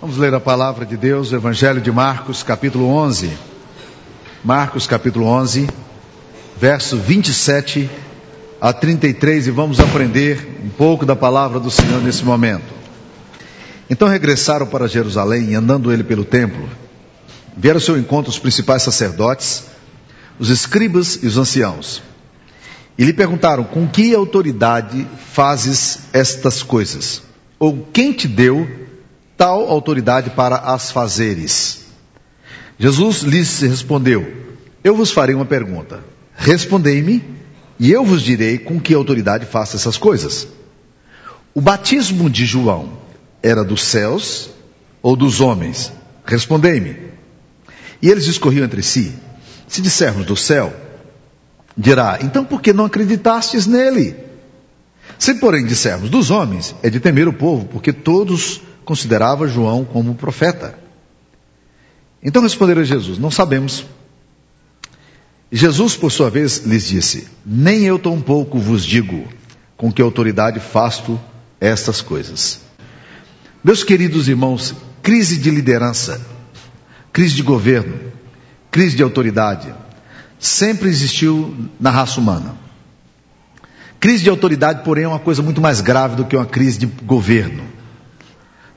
Vamos ler a palavra de Deus, o Evangelho de Marcos, capítulo 11. Marcos, capítulo 11, verso 27 a 33, e vamos aprender um pouco da palavra do Senhor nesse momento. Então regressaram para Jerusalém, andando ele pelo templo, vieram ao seu encontro os principais sacerdotes, os escribas e os anciãos. E lhe perguntaram: Com que autoridade fazes estas coisas? Ou quem te deu tal autoridade para as fazeres? Jesus lhes respondeu: Eu vos farei uma pergunta. Respondei-me, e eu vos direi com que autoridade faço essas coisas. O batismo de João era dos céus ou dos homens? Respondei-me. E eles discorriam entre si: Se dissermos do céu, dirá: Então por que não acreditastes nele? Se, porém, dissermos dos homens, é de temer o povo, porque todos considerava João como profeta. Então responderam a Jesus: Não sabemos. Jesus, por sua vez, lhes disse: Nem eu tampouco vos digo com que autoridade faço estas coisas. Meus queridos irmãos, crise de liderança, crise de governo, crise de autoridade, sempre existiu na raça humana. Crise de autoridade, porém, é uma coisa muito mais grave do que uma crise de governo.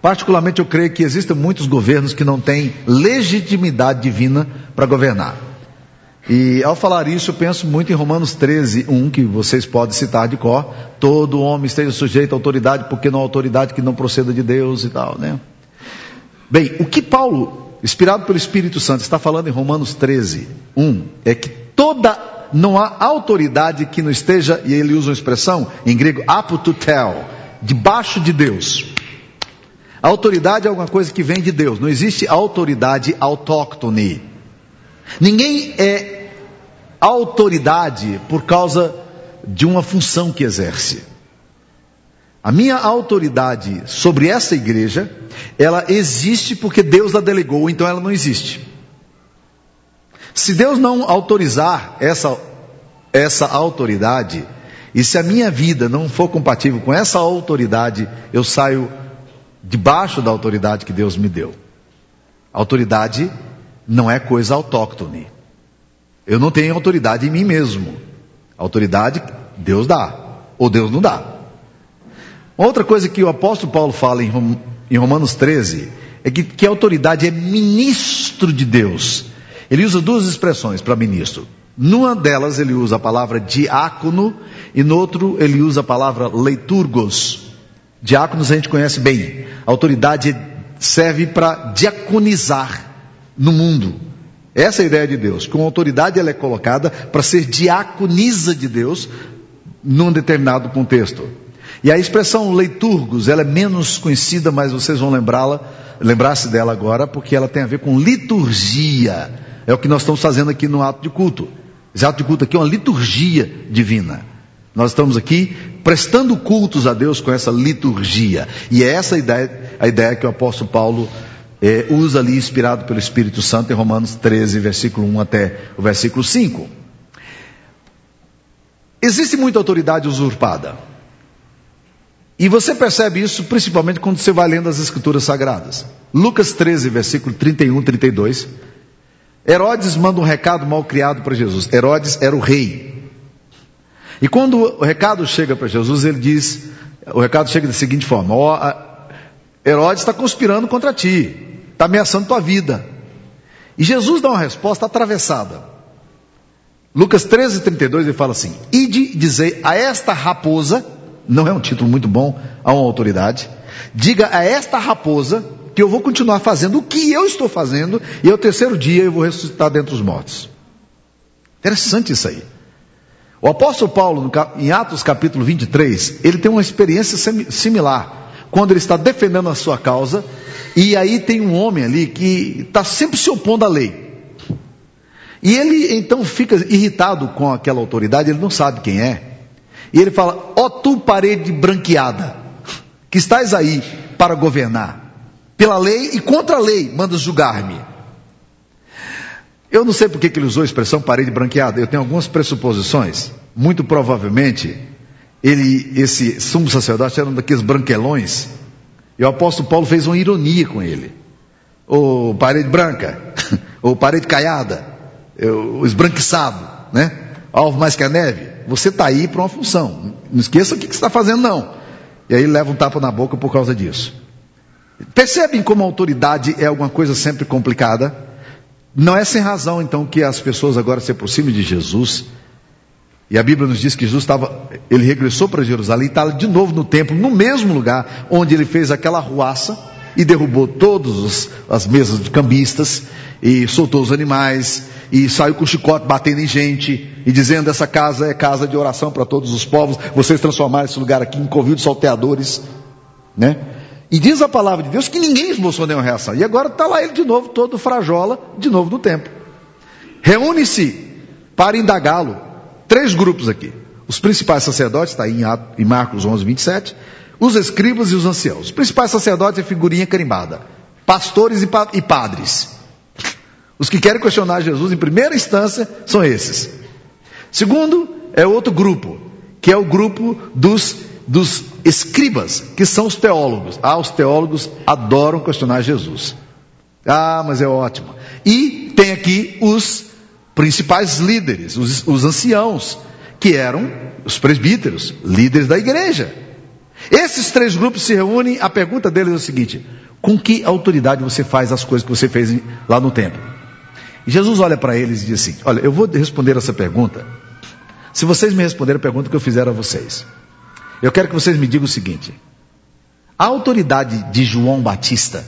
Particularmente, eu creio que existem muitos governos que não têm legitimidade divina para governar. E ao falar isso, eu penso muito em Romanos 13, 1, que vocês podem citar de cor. Todo homem esteja sujeito à autoridade, porque não há autoridade que não proceda de Deus e tal, né? Bem, o que Paulo, inspirado pelo Espírito Santo, está falando em Romanos 13, 1, é que toda, não há autoridade que não esteja, e ele usa uma expressão em grego, apotutel, debaixo de Deus. Autoridade é alguma coisa que vem de Deus. Não existe autoridade autóctone. Ninguém é autoridade por causa de uma função que exerce. A minha autoridade sobre essa igreja, ela existe porque Deus a delegou, então ela não existe. Se Deus não autorizar essa, essa autoridade, e se a minha vida não for compatível com essa autoridade, eu saio debaixo da autoridade que Deus me deu. Autoridade não é coisa autóctone. Eu não tenho autoridade em mim mesmo. Autoridade Deus dá, ou Deus não dá. Outra coisa que o apóstolo Paulo fala em Romanos 13 é que, que a autoridade é ministro de Deus. Ele usa duas expressões para ministro. Numa delas ele usa a palavra diácono e no outro ele usa a palavra leiturgos. Diáconos a gente conhece bem. A autoridade serve para diaconizar no mundo. Essa é a ideia de Deus. Com autoridade ela é colocada para ser diaconisa de Deus num determinado contexto. E a expressão leiturgos, ela é menos conhecida, mas vocês vão lembrá-la, lembrar-se dela agora, porque ela tem a ver com liturgia. É o que nós estamos fazendo aqui no ato de culto. Esse ato de culto aqui é uma liturgia divina. Nós estamos aqui prestando cultos a Deus com essa liturgia. E é essa a ideia, a ideia que o apóstolo Paulo é, usa ali, inspirado pelo Espírito Santo, em Romanos 13, versículo 1 até o versículo 5. Existe muita autoridade usurpada. E você percebe isso principalmente quando você vai lendo as Escrituras Sagradas. Lucas 13, versículo 31, 32. Herodes manda um recado mal criado para Jesus. Herodes era o rei. E quando o recado chega para Jesus, ele diz: o recado chega da seguinte forma: ó, Herodes está conspirando contra ti, está ameaçando tua vida. E Jesus dá uma resposta atravessada. Lucas 13, 32, ele fala assim: Ide dizer a esta raposa, não é um título muito bom a uma autoridade, diga a esta raposa que eu vou continuar fazendo o que eu estou fazendo, e ao terceiro dia eu vou ressuscitar dentre os mortos. Interessante isso aí. O apóstolo Paulo, em Atos capítulo 23, ele tem uma experiência similar, quando ele está defendendo a sua causa, e aí tem um homem ali que está sempre se opondo à lei. E ele então fica irritado com aquela autoridade, ele não sabe quem é. E ele fala: Ó oh, tu parede branqueada, que estás aí para governar, pela lei e contra a lei, mandas julgar-me. Eu não sei por que ele usou a expressão parede branqueada, eu tenho algumas pressuposições. Muito provavelmente, ele, esse sumo sacerdote era um daqueles branquelões. E o apóstolo Paulo fez uma ironia com ele. Ou parede branca, ou parede caiada, o esbranquiçado, né? Alvo mais que a neve. Você está aí para uma função. Não esqueça o que você está fazendo, não. E aí leva um tapa na boca por causa disso. Percebem como a autoridade é alguma coisa sempre complicada? Não é sem razão, então, que as pessoas agora se aproximem de Jesus. E a Bíblia nos diz que Jesus estava, ele regressou para Jerusalém, está de novo no templo, no mesmo lugar onde ele fez aquela ruaça e derrubou todas as mesas de cambistas e soltou os animais e saiu com chicote batendo em gente e dizendo essa casa é casa de oração para todos os povos, vocês transformaram esse lugar aqui em covil de salteadores, né? E diz a palavra de Deus que ninguém esboçou nenhuma reação. E agora está lá ele de novo, todo frajola, de novo no templo. Reúne-se para indagá-lo. Três grupos aqui. Os principais sacerdotes, está aí em Marcos 11, 27. Os escribas e os anciãos. Os principais sacerdotes é figurinha carimbada. Pastores e padres. Os que querem questionar Jesus em primeira instância são esses. Segundo, é outro grupo, que é o grupo dos dos escribas, que são os teólogos. Ah, os teólogos adoram questionar Jesus. Ah, mas é ótimo. E tem aqui os principais líderes, os, os anciãos, que eram os presbíteros, líderes da igreja. Esses três grupos se reúnem, a pergunta deles é o seguinte: com que autoridade você faz as coisas que você fez lá no templo? Jesus olha para eles e diz assim: Olha, eu vou responder essa pergunta, se vocês me responderem a pergunta que eu fizer a vocês. Eu quero que vocês me digam o seguinte: a autoridade de João Batista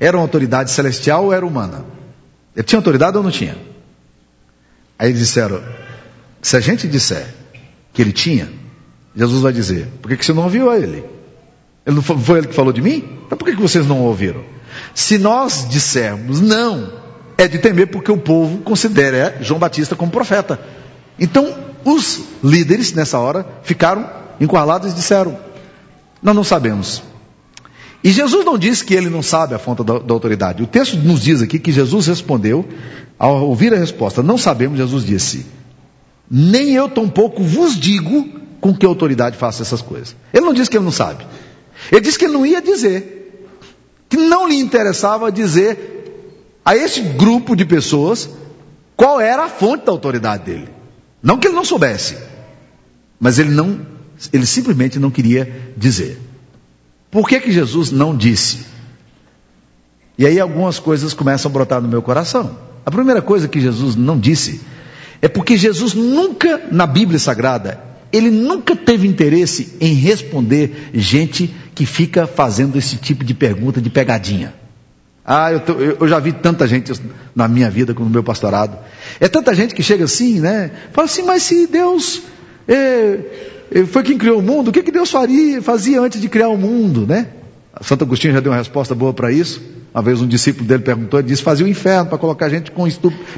era uma autoridade celestial ou era humana? Ele tinha autoridade ou não tinha? Aí eles disseram: se a gente disser que ele tinha, Jesus vai dizer: por que, que você não ouviu a ele? ele não foi, foi ele que falou de mim? Então por que, que vocês não ouviram? Se nós dissermos não, é de temer porque o povo considera João Batista como profeta. Então, os líderes nessa hora ficaram encurralados disseram: Nós não sabemos. E Jesus não disse que ele não sabe a fonte da, da, autoridade. O texto nos diz aqui que Jesus respondeu, ao ouvir a resposta, não sabemos, Jesus disse: Nem eu tampouco vos digo com que autoridade faço essas coisas. Ele não disse que ele não sabe. Ele disse que ele não ia dizer, que não lhe interessava dizer a esse grupo de pessoas qual era a fonte da autoridade dele. Não que ele não soubesse, mas ele não ele simplesmente não queria dizer. Por que, que Jesus não disse? E aí algumas coisas começam a brotar no meu coração. A primeira coisa que Jesus não disse é porque Jesus nunca, na Bíblia Sagrada, ele nunca teve interesse em responder gente que fica fazendo esse tipo de pergunta de pegadinha. Ah, eu, tô, eu, já vi tanta gente na minha vida, no meu pastorado. É tanta gente que chega assim, né? Fala assim, mas se Deus é, foi quem criou o mundo, o que, que Deus faria, fazia antes de criar o mundo, né? Santo Agostinho já deu uma resposta boa para isso. Uma vez um discípulo dele perguntou, ele disse, fazia o inferno para colocar gente com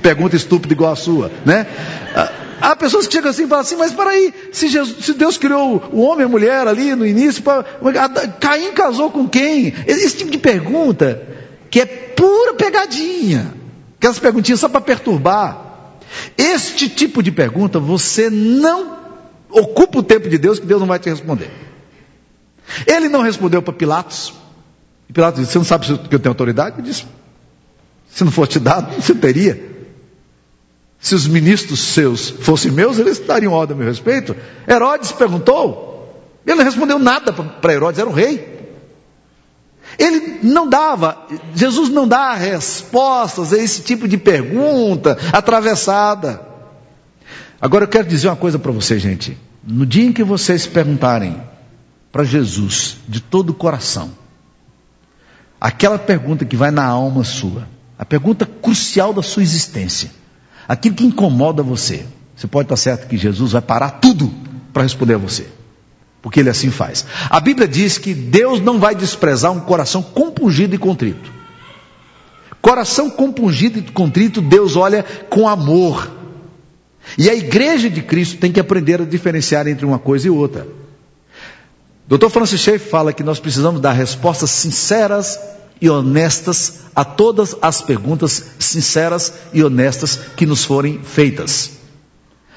pergunta estúpida igual a sua, né? Ah, há pessoas que chegam assim e falam assim, mas peraí, se, Jesus, se Deus criou o homem e a mulher ali no início, pra, Caim casou com quem? Esse tipo de pergunta, que é pura pegadinha. Aquelas perguntinhas só para perturbar. Este tipo de pergunta você não Ocupa o tempo de Deus que Deus não vai te responder. Ele não respondeu para Pilatos. Pilatos disse: Você não sabe que eu tenho autoridade? Ele disse: Se não fosse te dado, você teria. Se os ministros seus fossem meus, eles dariam ordem a meu respeito. Herodes perguntou. Ele não respondeu nada para Herodes, era o rei. Ele não dava, Jesus não dá respostas a esse tipo de pergunta atravessada. Agora eu quero dizer uma coisa para vocês, gente. No dia em que vocês perguntarem para Jesus de todo o coração, aquela pergunta que vai na alma sua, a pergunta crucial da sua existência, aquilo que incomoda você, você pode estar certo que Jesus vai parar tudo para responder a você. Porque ele assim faz. A Bíblia diz que Deus não vai desprezar um coração compungido e contrito. Coração compungido e contrito, Deus olha com amor. E a igreja de Cristo tem que aprender a diferenciar entre uma coisa e outra. Dr. Francis Schaeffer fala que nós precisamos dar respostas sinceras e honestas a todas as perguntas sinceras e honestas que nos forem feitas.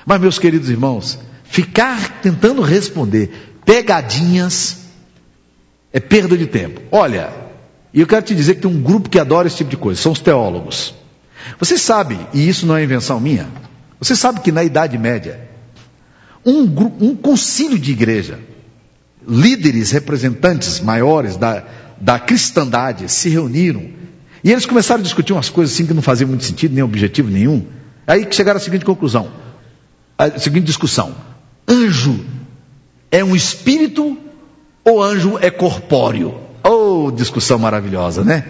Mas, meus queridos irmãos, ficar tentando responder pegadinhas É perda de tempo. Olha, e eu quero te dizer que tem um grupo que adora esse tipo de coisa, são os teólogos. Você sabe, e isso não é invenção minha, você sabe que na Idade Média, um, um concílio de igreja, líderes, representantes maiores da, da cristandade se reuniram e eles começaram a discutir umas coisas assim que não faziam muito sentido, nem objetivo nenhum. Aí que chegaram à seguinte conclusão, a seguinte discussão: anjo é um espírito ou anjo é corpóreo? Oh, discussão maravilhosa, né?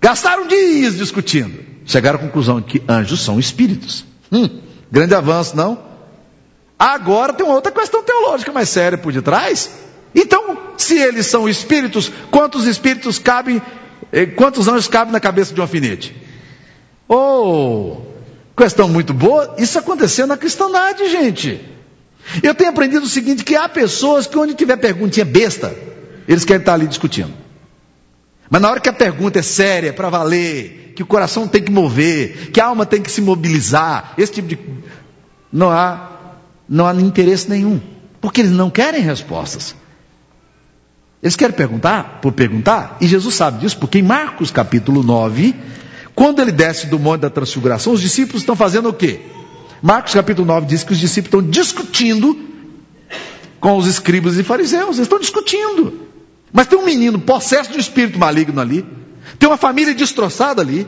Gastaram dias discutindo. Chegaram à conclusão que anjos são espíritos. Hum, grande avanço, não? Agora tem uma outra questão teológica mais séria por detrás. Então, se eles são espíritos, quantos espíritos cabem, eh, quantos anjos cabem na cabeça de um alfinete? Oh, questão muito boa. Isso aconteceu na cristandade, gente. Eu tenho aprendido o seguinte: que há pessoas que, onde tiver perguntinha besta, eles querem estar ali discutindo. Mas na hora que a pergunta é séria, para valer, que o coração tem que mover, que a alma tem que se mobilizar, esse tipo de. Não há, não há interesse nenhum. Porque eles não querem respostas. Eles querem perguntar por perguntar, e Jesus sabe disso, porque em Marcos capítulo 9, quando ele desce do monte da transfiguração, os discípulos estão fazendo o quê? Marcos capítulo 9 diz que os discípulos estão discutindo com os escribas e fariseus, eles estão discutindo. Mas tem um menino possesso de um espírito maligno ali, tem uma família destroçada ali,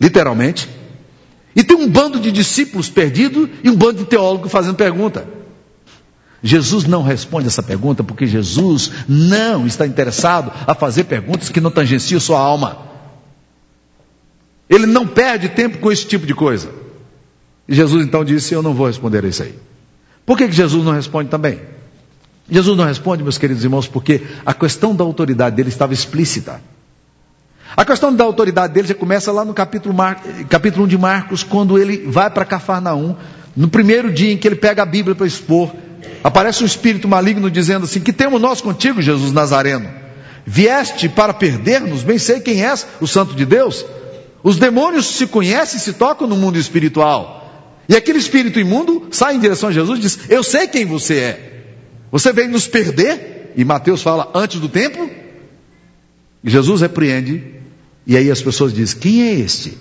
literalmente, e tem um bando de discípulos perdidos e um bando de teólogos fazendo pergunta. Jesus não responde essa pergunta porque Jesus não está interessado a fazer perguntas que não tangenciam sua alma. Ele não perde tempo com esse tipo de coisa. E Jesus então disse: Eu não vou responder a isso aí. Por que, que Jesus não responde também? Jesus não responde, meus queridos irmãos, porque a questão da autoridade dele estava explícita. A questão da autoridade dele já começa lá no capítulo, Mar... capítulo 1 de Marcos, quando ele vai para Cafarnaum, no primeiro dia em que ele pega a Bíblia para expor, aparece um espírito maligno dizendo assim: Que temos nós contigo, Jesus Nazareno? Vieste para perder-nos? Bem sei quem és, o Santo de Deus. Os demônios se conhecem e se tocam no mundo espiritual. E aquele espírito imundo sai em direção a Jesus e diz: Eu sei quem você é. Você veio nos perder? E Mateus fala antes do tempo. E Jesus repreende. E aí as pessoas dizem: Quem é este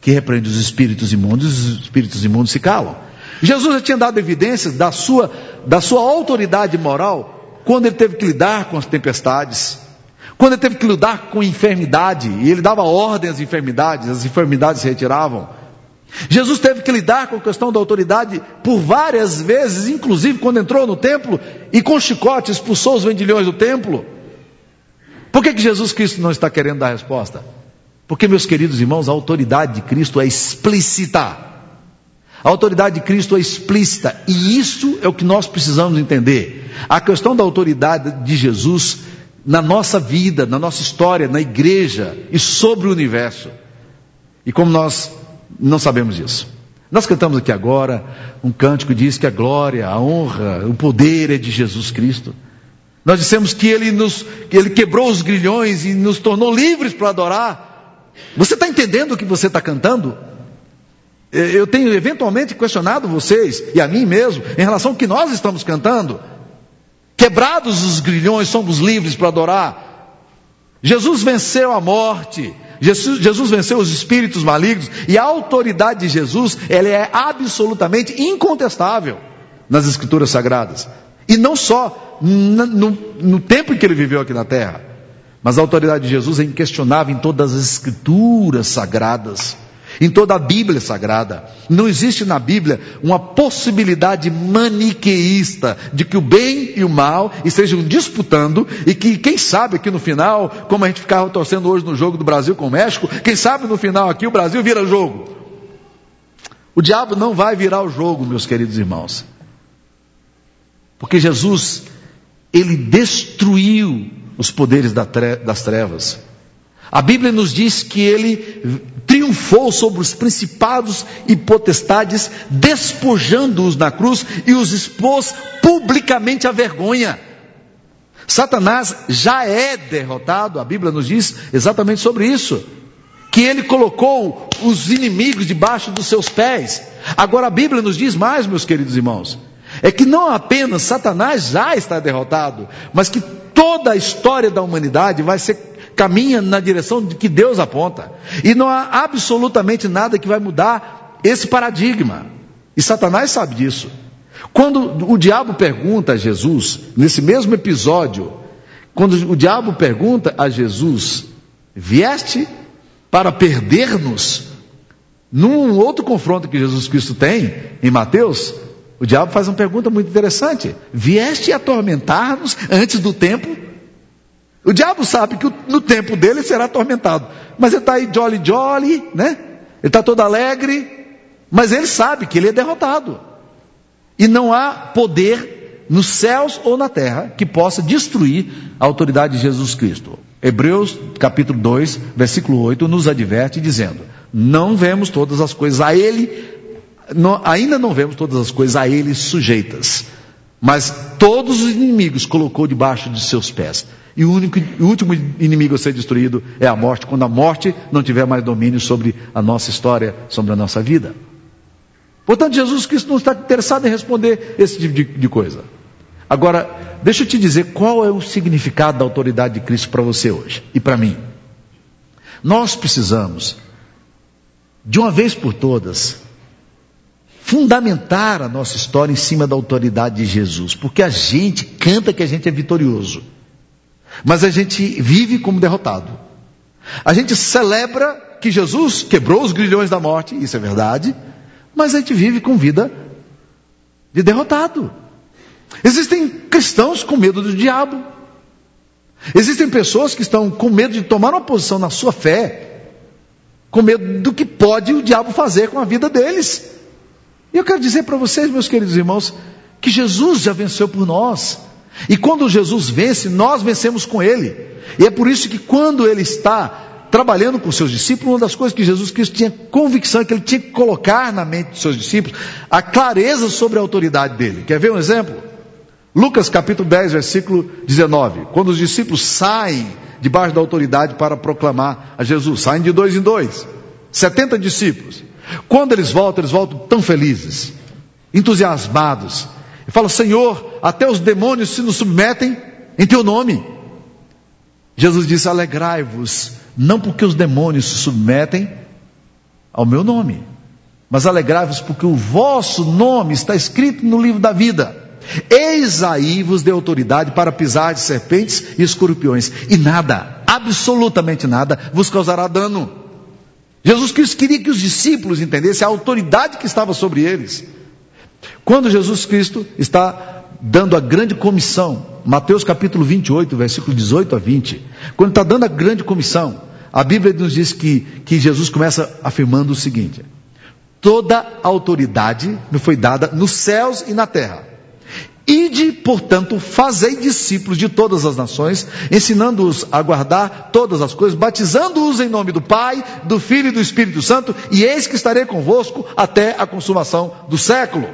que repreende os espíritos imundos? Os espíritos imundos se calam. Jesus já tinha dado evidências da sua, da sua autoridade moral quando ele teve que lidar com as tempestades, quando ele teve que lidar com enfermidade, e ele dava ordem às enfermidades, as enfermidades se retiravam. Jesus teve que lidar com a questão da autoridade por várias vezes, inclusive quando entrou no templo e com chicote expulsou os vendilhões do templo. Por que, que Jesus Cristo não está querendo dar resposta? Porque, meus queridos irmãos, a autoridade de Cristo é explícita. A autoridade de Cristo é explícita e isso é o que nós precisamos entender. A questão da autoridade de Jesus na nossa vida, na nossa história, na igreja e sobre o universo. E como nós não sabemos disso. Nós cantamos aqui agora um cântico que diz que a glória, a honra, o poder é de Jesus Cristo. Nós dissemos que ele nos, que ele quebrou os grilhões e nos tornou livres para adorar. Você está entendendo o que você está cantando? Eu tenho eventualmente questionado vocês e a mim mesmo em relação ao que nós estamos cantando. Quebrados os grilhões, somos livres para adorar. Jesus venceu a morte, Jesus, Jesus, venceu os espíritos malignos e a autoridade de Jesus ela é absolutamente incontestável nas escrituras sagradas. E não só no, no, no tempo em que ele viveu aqui na terra, mas a autoridade de Jesus é inquestionável em todas as escrituras sagradas em toda a Bíblia Sagrada. Não existe na Bíblia uma possibilidade maniqueísta de que o bem e o mal estejam disputando e que, quem sabe aqui no final, como a gente ficava torcendo hoje no jogo do Brasil com o México, quem sabe no final aqui o Brasil vira jogo. O diabo não vai virar o jogo, meus queridos irmãos. Porque Jesus, ele destruiu os poderes das trevas. A Bíblia nos diz que ele triunfou sobre os principados e potestades, despojando-os na cruz e os expôs publicamente à vergonha. Satanás já é derrotado, a Bíblia nos diz exatamente sobre isso. Que ele colocou os inimigos debaixo dos seus pés. Agora a Bíblia nos diz mais, meus queridos irmãos, é que não apenas Satanás já está derrotado, mas que Toda a história da humanidade vai ser caminha na direção que Deus aponta. E não há absolutamente nada que vai mudar esse paradigma. E Satanás sabe disso. Quando o diabo pergunta a Jesus, nesse mesmo episódio, quando o diabo pergunta a Jesus: Vieste para perder-nos? Num outro confronto que Jesus Cristo tem, em Mateus, o diabo faz uma pergunta muito interessante: Vieste atormentar-nos antes do tempo? O diabo sabe que no tempo dele será atormentado, mas ele está aí jolly jolly, né? Ele está todo alegre, mas ele sabe que ele é derrotado. E não há poder nos céus ou na terra que possa destruir a autoridade de Jesus Cristo. Hebreus capítulo 2, versículo 8 nos adverte dizendo: Não vemos todas as coisas a ele não, ainda não vemos todas as coisas a ele sujeitas, mas todos os inimigos colocou debaixo de seus pés. E o, único, o último inimigo a ser destruído é a morte, quando a morte não tiver mais domínio sobre a nossa história, sobre a nossa vida. Portanto, Jesus Cristo não está interessado em responder esse tipo de, de coisa. Agora, deixa eu te dizer qual é o significado da autoridade de Cristo para você hoje e para mim. Nós precisamos, de uma vez por todas, fundamentar a nossa história em cima da autoridade de Jesus, porque a gente canta que a gente é vitorioso, mas a gente vive como derrotado. A gente celebra que Jesus quebrou os grilhões da morte, isso é verdade, mas a gente vive com vida de derrotado. Existem cristãos com medo do diabo. Existem pessoas que estão com medo de tomar uma posição na sua fé, com medo do que pode o diabo fazer com a vida deles. E eu quero dizer para vocês, meus queridos irmãos, que Jesus já venceu por nós. E quando Jesus vence, nós vencemos com Ele. E é por isso que quando Ele está trabalhando com seus discípulos, uma das coisas que Jesus Cristo tinha convicção que Ele tinha que colocar na mente dos seus discípulos, a clareza sobre a autoridade dele. Quer ver um exemplo? Lucas capítulo 10, versículo 19. Quando os discípulos saem debaixo da autoridade para proclamar a Jesus, saem de dois em dois. 70 discípulos. Quando eles voltam, eles voltam tão felizes, entusiasmados. E falam: Senhor, até os demônios se nos submetem em teu nome. Jesus disse: Alegrai-vos, não porque os demônios se submetem ao meu nome, mas alegrai-vos porque o vosso nome está escrito no livro da vida. Eis aí vos deu autoridade para pisar de serpentes e escorpiões, e nada, absolutamente nada, vos causará dano. Jesus Cristo queria que os discípulos entendessem a autoridade que estava sobre eles. Quando Jesus Cristo está dando a grande comissão, Mateus capítulo 28, versículo 18 a 20, quando está dando a grande comissão, a Bíblia nos diz que, que Jesus começa afirmando o seguinte: toda autoridade me foi dada nos céus e na terra. Ide, portanto, fazei discípulos de todas as nações, ensinando-os a guardar todas as coisas, batizando-os em nome do Pai, do Filho e do Espírito Santo, e eis que estarei convosco até a consumação do século.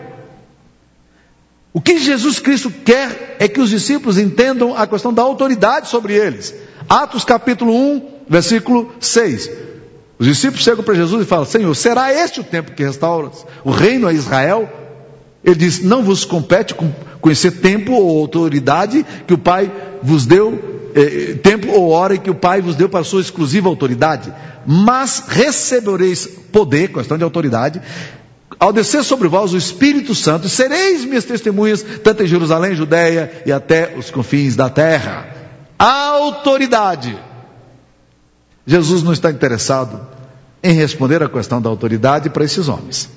O que Jesus Cristo quer é que os discípulos entendam a questão da autoridade sobre eles. Atos capítulo 1, versículo 6. Os discípulos chegam para Jesus e falam: Senhor, será este o tempo que restaura o reino a Israel? Ele diz: Não vos compete conhecer tempo ou autoridade que o Pai vos deu, eh, tempo ou hora que o Pai vos deu para a sua exclusiva autoridade, mas recebereis poder, questão de autoridade, ao descer sobre vós o Espírito Santo, sereis minhas testemunhas, tanto em Jerusalém, Judéia e até os confins da terra. Autoridade. Jesus não está interessado em responder a questão da autoridade para esses homens.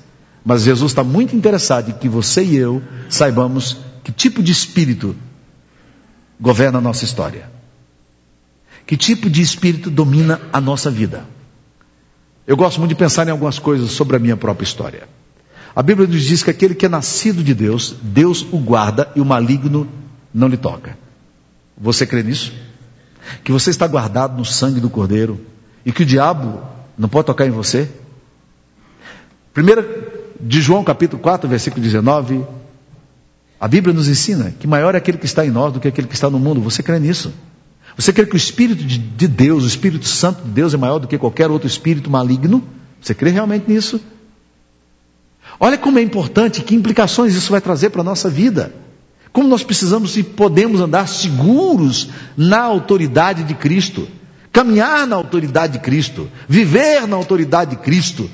Mas Jesus está muito interessado em que você e eu saibamos que tipo de espírito governa a nossa história. Que tipo de espírito domina a nossa vida. Eu gosto muito de pensar em algumas coisas sobre a minha própria história. A Bíblia nos diz que aquele que é nascido de Deus, Deus o guarda e o maligno não lhe toca. Você crê nisso? Que você está guardado no sangue do Cordeiro e que o diabo não pode tocar em você? Primeira de João capítulo 4, versículo 19, a Bíblia nos ensina que maior é aquele que está em nós do que aquele que está no mundo. Você crê nisso? Você crê que o Espírito de Deus, o Espírito Santo de Deus é maior do que qualquer outro espírito maligno? Você crê realmente nisso? Olha como é importante, que implicações isso vai trazer para a nossa vida. Como nós precisamos e podemos andar seguros na autoridade de Cristo, caminhar na autoridade de Cristo, viver na autoridade de Cristo.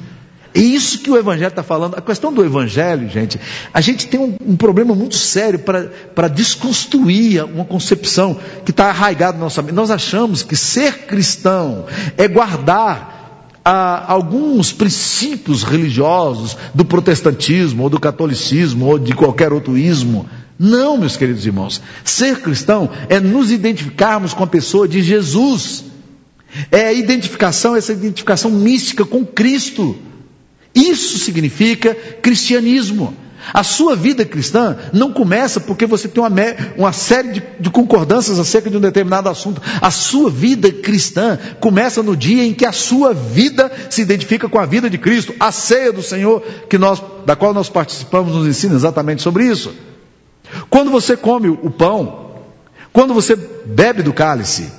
É isso que o Evangelho está falando. A questão do Evangelho, gente, a gente tem um, um problema muito sério para desconstruir uma concepção que está arraigada na nossa mente. Nós achamos que ser cristão é guardar ah, alguns princípios religiosos do protestantismo, ou do catolicismo, ou de qualquer outro ismo. Não, meus queridos irmãos. Ser cristão é nos identificarmos com a pessoa de Jesus. É a identificação, essa identificação mística com Cristo. Isso significa cristianismo. A sua vida cristã não começa porque você tem uma, uma série de, de, concordâncias acerca de um determinado assunto. A sua vida cristã começa no dia em que a sua vida se identifica com a vida de Cristo. A ceia do Senhor, que nós, da qual nós participamos, nos ensina exatamente sobre isso. Quando você come o pão, quando você bebe do cálice,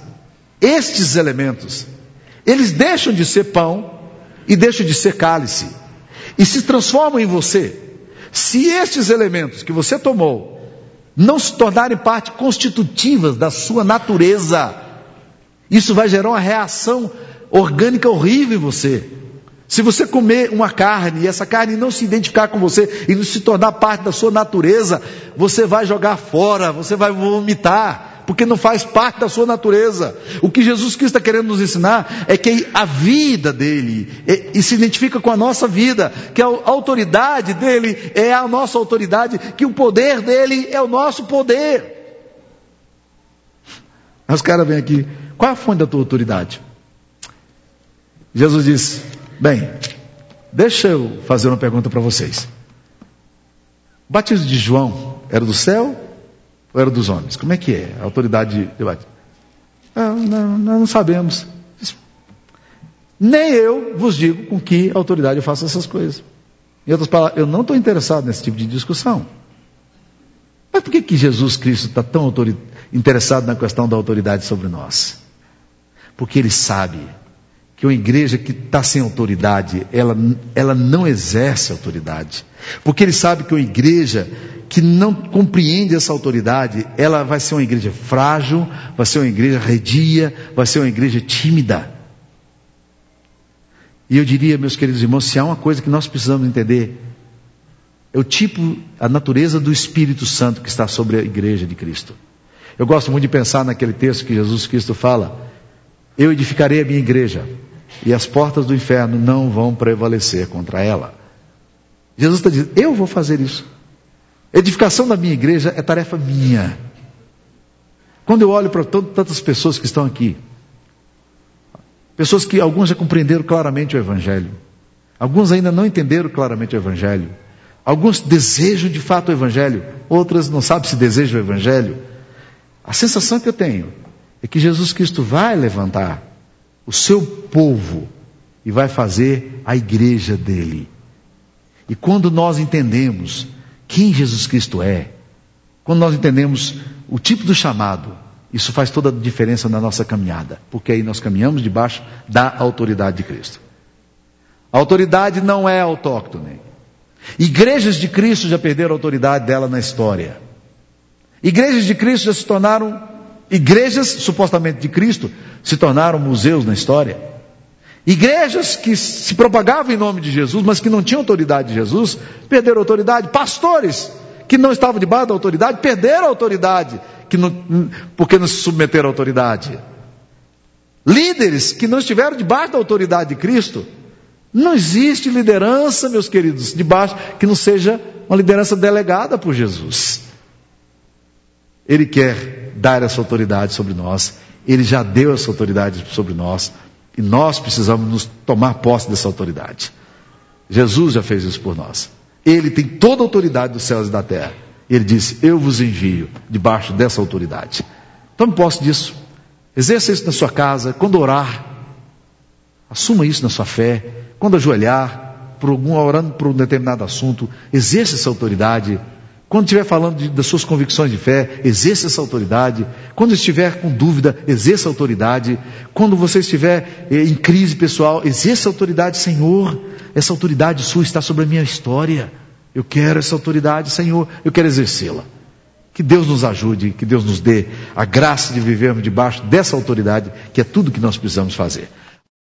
estes elementos, eles deixam de ser pão e deixam de ser cálice e se transformam em você. Se estes elementos que você tomou não se tornarem parte constitutivas da sua natureza, isso vai gerar uma reação orgânica horrível em você. Se você comer uma carne e essa carne não se identificar com você e não se tornar parte da sua natureza, você vai jogar fora, você vai vomitar, porque não faz parte da sua natureza. O que Jesus Cristo está querendo nos ensinar é que a vida dele é, e se identifica com a nossa vida, que a autoridade dele é a nossa autoridade, que o poder dele é o nosso poder. Os caras vêm aqui, qual é a fonte da tua autoridade? Jesus disse: Bem, deixa eu fazer uma pergunta para vocês. O batismo de João era do céu ou era dos homens? Como é que é a autoridade de batismo? Ah, não, nós não sabemos. Nem eu vos digo com que autoridade eu faço essas coisas. Em outras palavras, eu não estou interessado nesse tipo de discussão. Mas por que, que Jesus Cristo está tão interessado na questão da autoridade sobre nós? Porque ele sabe que uma igreja que está sem autoridade, ela, ela não exerce autoridade. Porque ele sabe que uma igreja que não compreende essa autoridade, ela vai ser uma igreja frágil, vai ser uma igreja redia, vai ser uma igreja tímida. E eu diria, meus queridos irmãos, se há uma coisa que nós precisamos entender, é o tipo, a natureza do Espírito Santo que está sobre a igreja de Cristo. Eu gosto muito de pensar naquele texto que Jesus Cristo fala: Eu edificarei a minha igreja e as portas do inferno não vão prevalecer contra ela. Jesus está dizendo: Eu vou fazer isso. Edificação da minha igreja é tarefa minha. Quando eu olho para tantas pessoas que estão aqui, pessoas que algumas já compreenderam claramente o Evangelho, alguns ainda não entenderam claramente o Evangelho, alguns desejam de fato o Evangelho, outras não sabem se desejam o Evangelho. A sensação que eu tenho é que Jesus Cristo vai levantar o seu povo e vai fazer a igreja dele. E quando nós entendemos quem Jesus Cristo é, quando nós entendemos o tipo do chamado, isso faz toda a diferença na nossa caminhada, porque aí nós caminhamos debaixo da autoridade de Cristo. A autoridade não é autóctone. Igrejas de Cristo já perderam a autoridade dela na história. Igrejas de Cristo já se tornaram Igrejas supostamente de Cristo se tornaram museus na história. Igrejas que se propagavam em nome de Jesus, mas que não tinham autoridade de Jesus, perderam autoridade. Pastores que não estavam debaixo da autoridade, perderam a autoridade, que não, porque não se submeteram à autoridade. Líderes que não estiveram debaixo da autoridade de Cristo. Não existe liderança, meus queridos, debaixo que não seja uma liderança delegada por Jesus. Ele quer dar essa autoridade sobre nós. Ele já deu essa autoridade sobre nós. E nós precisamos nos tomar posse dessa autoridade. Jesus já fez isso por nós. Ele tem toda a autoridade dos céus e da terra. Ele disse: Eu vos envio debaixo dessa autoridade. Tome posse disso. Exerça isso na sua casa. Quando orar, assuma isso na sua fé. Quando ajoelhar, por algum, orando por um determinado assunto, exerça essa autoridade quando estiver falando de, das suas convicções de fé, exerça essa autoridade. Quando estiver com dúvida, exerça autoridade. Quando você estiver eh, em crise pessoal, exerça autoridade, Senhor. Essa autoridade sua está sobre a minha história. Eu quero essa autoridade, Senhor. Eu quero exercê-la. Que Deus nos ajude, que Deus nos dê a graça de vivermos debaixo dessa autoridade, que é tudo que nós precisamos fazer.